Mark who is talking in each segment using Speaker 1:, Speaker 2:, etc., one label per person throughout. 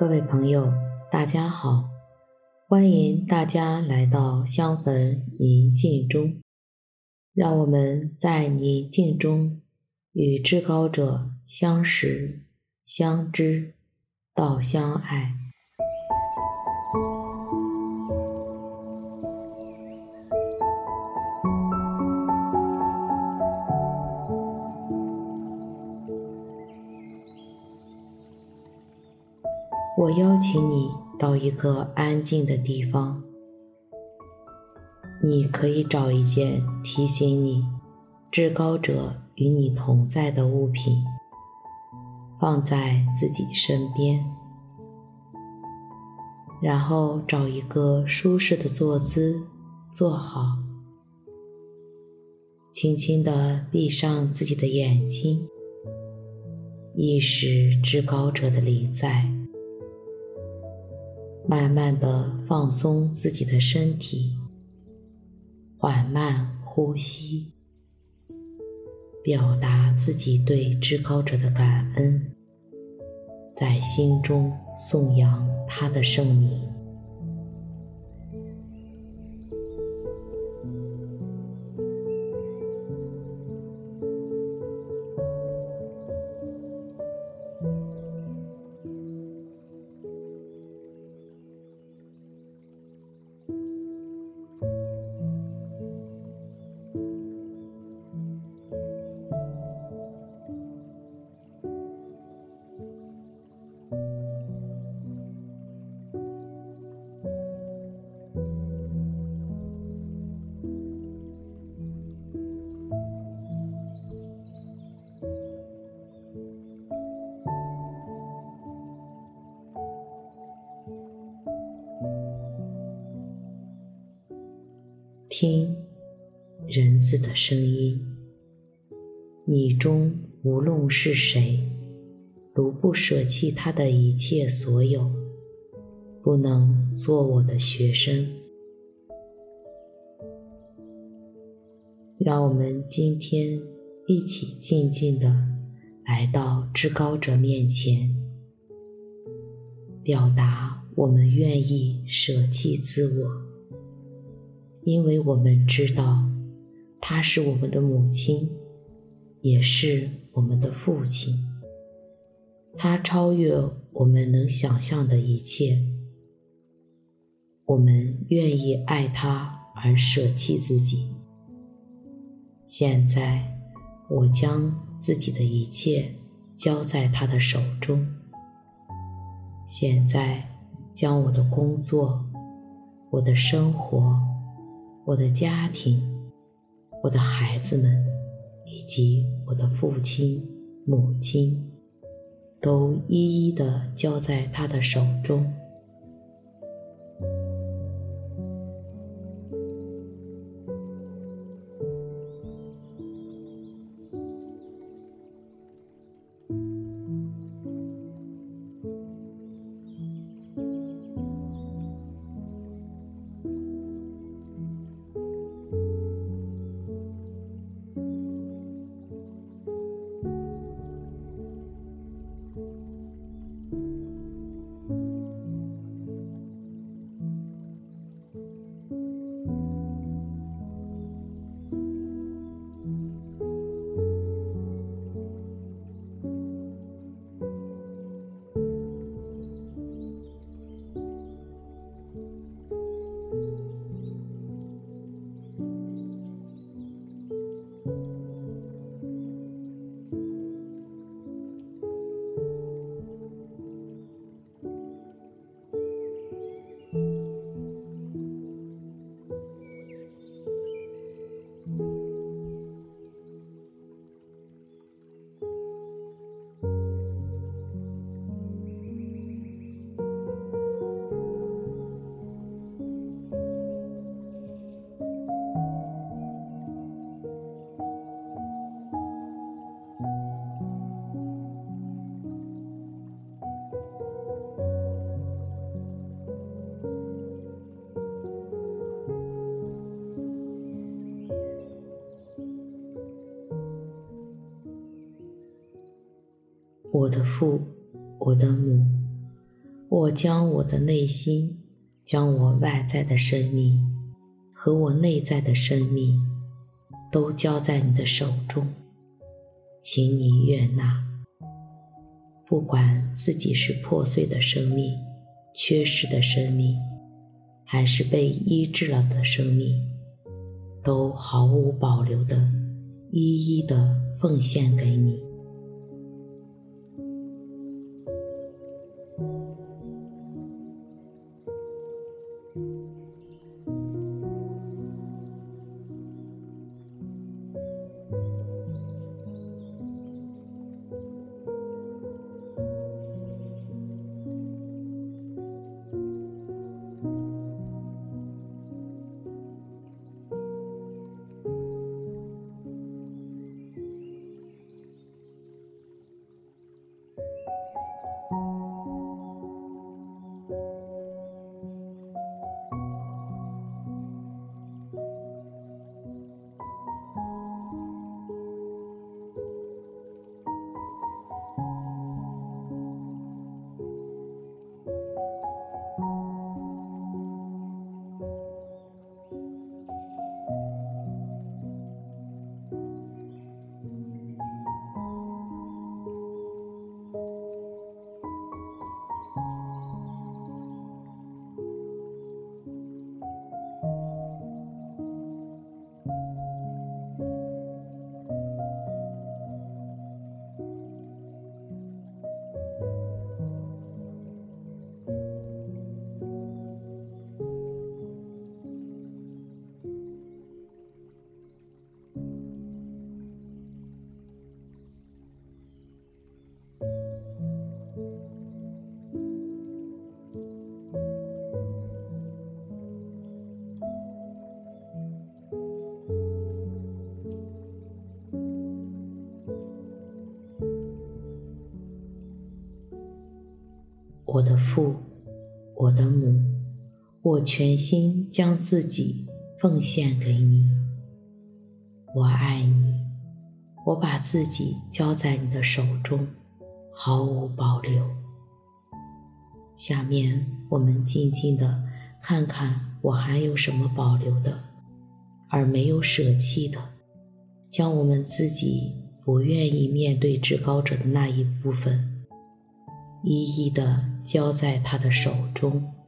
Speaker 1: 各位朋友，大家好，欢迎大家来到相逢宁静中，让我们在宁静中与至高者相识、相知、到相爱。我邀请你到一个安静的地方，你可以找一件提醒你至高者与你同在的物品，放在自己身边，然后找一个舒适的坐姿坐好，轻轻地闭上自己的眼睛，意识至高者的临在。慢慢的放松自己的身体，缓慢呼吸，表达自己对至高者的感恩，在心中颂扬他的圣名。听人字的声音，你中无论是谁，如不舍弃他的一切所有，不能做我的学生。让我们今天一起静静的来到至高者面前，表达我们愿意舍弃自我。因为我们知道，他是我们的母亲，也是我们的父亲。他超越我们能想象的一切。我们愿意爱他而舍弃自己。现在，我将自己的一切交在他的手中。现在，将我的工作、我的生活。我的家庭，我的孩子们，以及我的父亲、母亲，都一一的交在他的手中。我的父，我的母，我将我的内心，将我外在的生命和我内在的生命，都交在你的手中，请你悦纳。不管自己是破碎的生命、缺失的生命，还是被医治了的生命，都毫无保留地一一地奉献给你。我的父，我的母，我全心将自己奉献给你。我爱你，我把自己交在你的手中，毫无保留。下面我们静静的看看，我还有什么保留的，而没有舍弃的，将我们自己不愿意面对至高者的那一部分。一一的交在他的手中。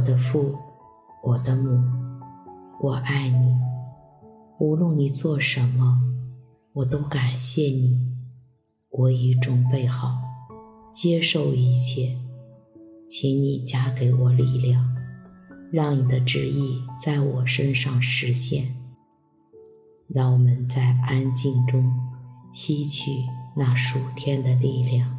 Speaker 1: 我的父，我的母，我爱你。无论你做什么，我都感谢你。我已准备好接受一切，请你加给我力量，让你的旨意在我身上实现。让我们在安静中吸取那属天的力量。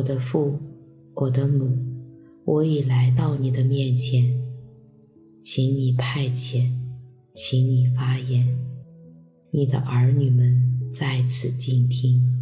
Speaker 1: 我的父，我的母，我已来到你的面前，请你派遣，请你发言，你的儿女们在此静听。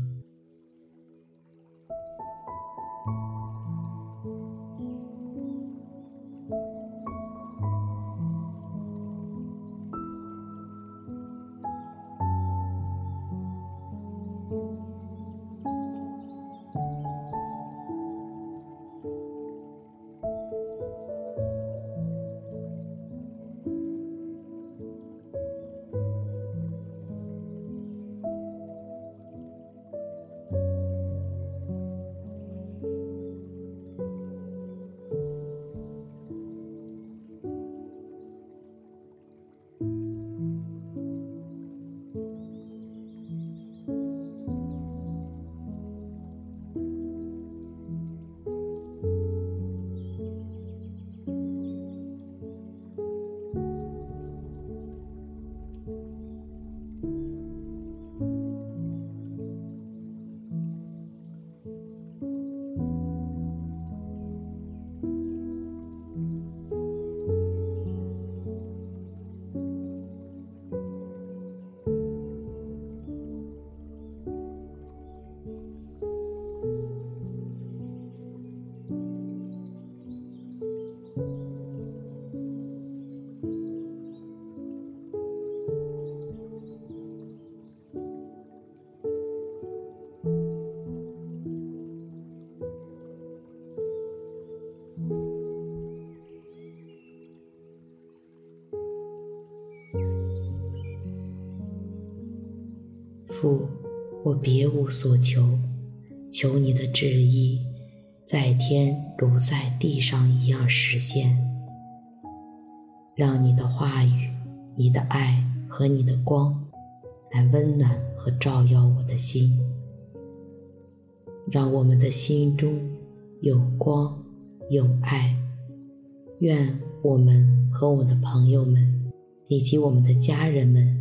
Speaker 1: 父，我别无所求，求你的旨意在天如在地上一样实现。让你的话语、你的爱和你的光来温暖和照耀我的心，让我们的心中有光有爱。愿我们和我的朋友们以及我们的家人们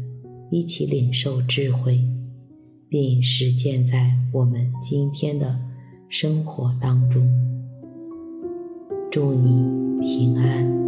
Speaker 1: 一起领受智慧。并实践在我们今天的生活当中。祝你平安。